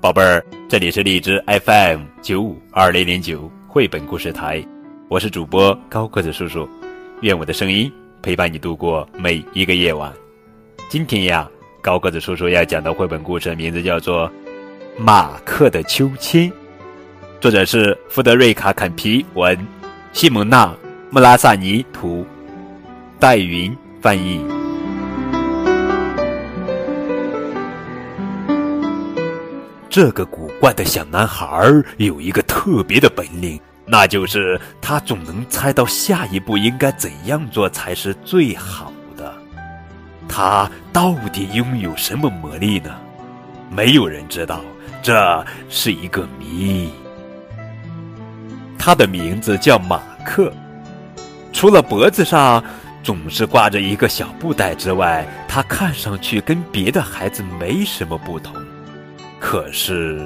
宝贝儿，这里是荔枝 FM 九五二零零九绘本故事台，我是主播高个子叔叔，愿我的声音陪伴你度过每一个夜晚。今天呀，高个子叔叔要讲的绘本故事名字叫做《马克的秋千》，作者是弗德瑞卡·坎皮文，西蒙娜·穆拉萨尼图，戴云翻译。这个古怪的小男孩有一个特别的本领，那就是他总能猜到下一步应该怎样做才是最好的。他到底拥有什么魔力呢？没有人知道，这是一个谜。他的名字叫马克，除了脖子上总是挂着一个小布袋之外，他看上去跟别的孩子没什么不同。可是，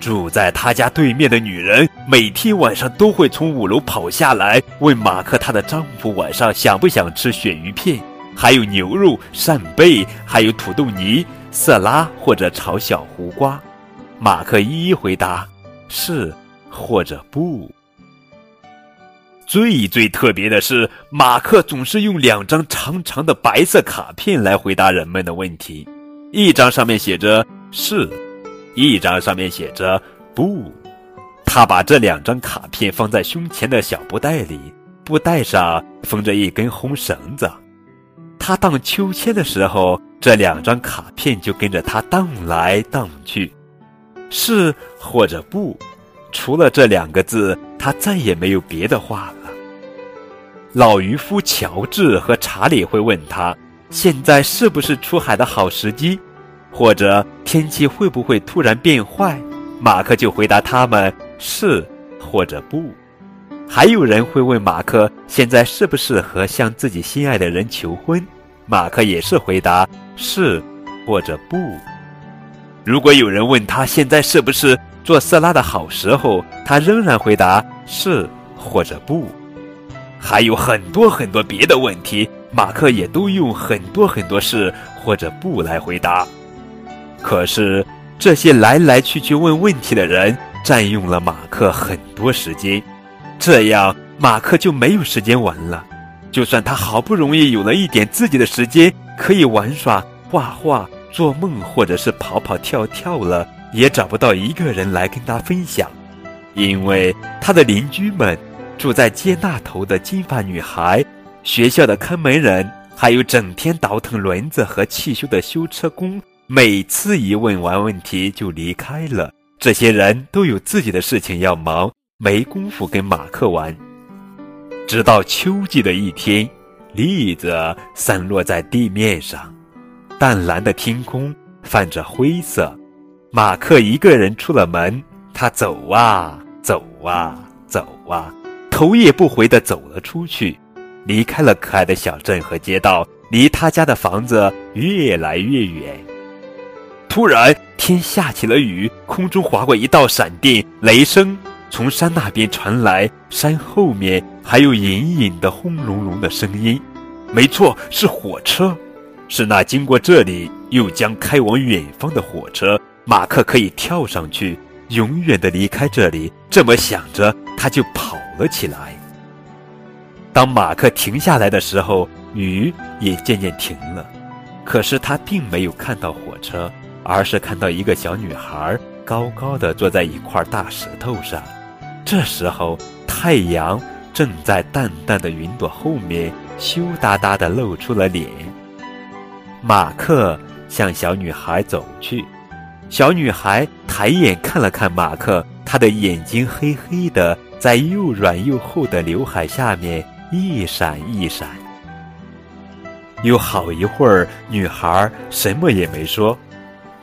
住在他家对面的女人每天晚上都会从五楼跑下来，问马克她的丈夫晚上想不想吃鳕鱼片，还有牛肉扇贝，还有土豆泥、色拉或者炒小胡瓜。马克一一回答是或者不。最最特别的是，马克总是用两张长长的白色卡片来回答人们的问题，一张上面写着。是，一张上面写着“不”。他把这两张卡片放在胸前的小布袋里，布袋上缝着一根红绳子。他荡秋千的时候，这两张卡片就跟着他荡来荡去。是或者不，除了这两个字，他再也没有别的话了。老渔夫乔治和查理会问他：“现在是不是出海的好时机？”或者天气会不会突然变坏？马克就回答他们是或者不。还有人会问马克现在适不适合向自己心爱的人求婚？马克也是回答是或者不。如果有人问他现在是不是做色拉的好时候，他仍然回答是或者不。还有很多很多别的问题，马克也都用很多很多是或者不来回答。可是，这些来来去去问问题的人占用了马克很多时间，这样马克就没有时间玩了。就算他好不容易有了一点自己的时间，可以玩耍、画画、做梦，或者是跑跑跳跳了，也找不到一个人来跟他分享，因为他的邻居们住在街那头的金发女孩、学校的看门人，还有整天倒腾轮子和汽修的修车工。每次一问完问题就离开了，这些人都有自己的事情要忙，没工夫跟马克玩。直到秋季的一天，栗子散落在地面上，淡蓝的天空泛着灰色。马克一个人出了门，他走啊走啊走啊，头也不回地走了出去，离开了可爱的小镇和街道，离他家的房子越来越远。突然，天下起了雨，空中划过一道闪电，雷声从山那边传来，山后面还有隐隐的轰隆隆的声音。没错，是火车，是那经过这里又将开往远方的火车。马克可以跳上去，永远的离开这里。这么想着，他就跑了起来。当马克停下来的时候，雨也渐渐停了，可是他并没有看到火车。而是看到一个小女孩高高的坐在一块大石头上，这时候太阳正在淡淡的云朵后面羞答答的露出了脸。马克向小女孩走去，小女孩抬眼看了看马克，她的眼睛黑黑的，在又软又厚的刘海下面一闪一闪。有好一会儿，女孩什么也没说。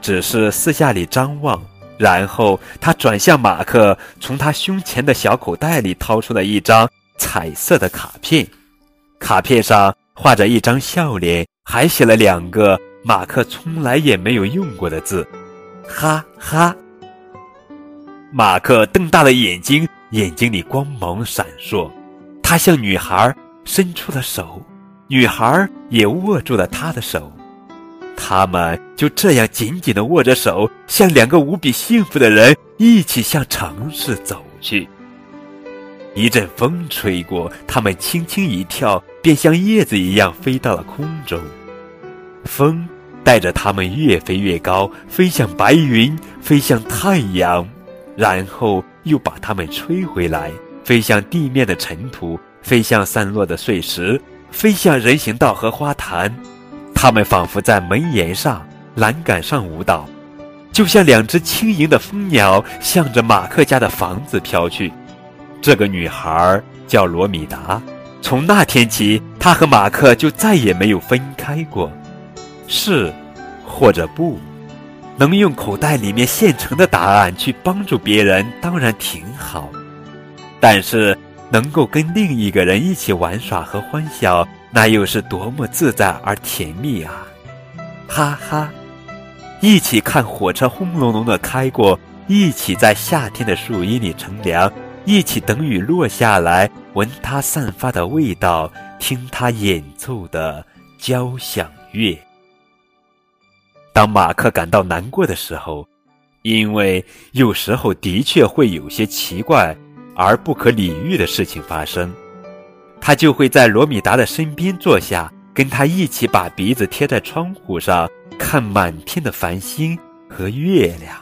只是四下里张望，然后他转向马克，从他胸前的小口袋里掏出了一张彩色的卡片，卡片上画着一张笑脸，还写了两个马克从来也没有用过的字，哈哈。马克瞪大了眼睛，眼睛里光芒闪烁，他向女孩伸出了手，女孩也握住了他的手。他们就这样紧紧地握着手，像两个无比幸福的人，一起向城市走去。一阵风吹过，他们轻轻一跳，便像叶子一样飞到了空中。风带着他们越飞越高，飞向白云，飞向太阳，然后又把他们吹回来，飞向地面的尘土，飞向散落的碎石，飞向人行道和花坛。他们仿佛在门檐上、栏杆上舞蹈，就像两只轻盈的蜂鸟，向着马克家的房子飘去。这个女孩叫罗米达。从那天起，她和马克就再也没有分开过。是，或者不，能用口袋里面现成的答案去帮助别人，当然挺好。但是，能够跟另一个人一起玩耍和欢笑。那又是多么自在而甜蜜啊！哈哈，一起看火车轰隆隆的开过，一起在夏天的树荫里乘凉，一起等雨落下来，闻它散发的味道，听它演奏的交响乐。当马克感到难过的时候，因为有时候的确会有些奇怪而不可理喻的事情发生。他就会在罗米达的身边坐下，跟他一起把鼻子贴在窗户上，看满天的繁星和月亮。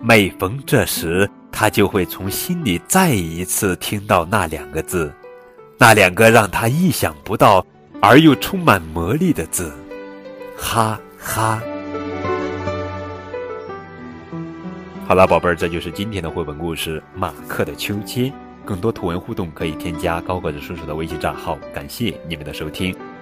每逢这时，他就会从心里再一次听到那两个字，那两个让他意想不到而又充满魔力的字：哈哈。好了，宝贝儿，这就是今天的绘本故事《马克的秋千》。更多图文互动可以添加高个子叔叔的微信账号。感谢你们的收听。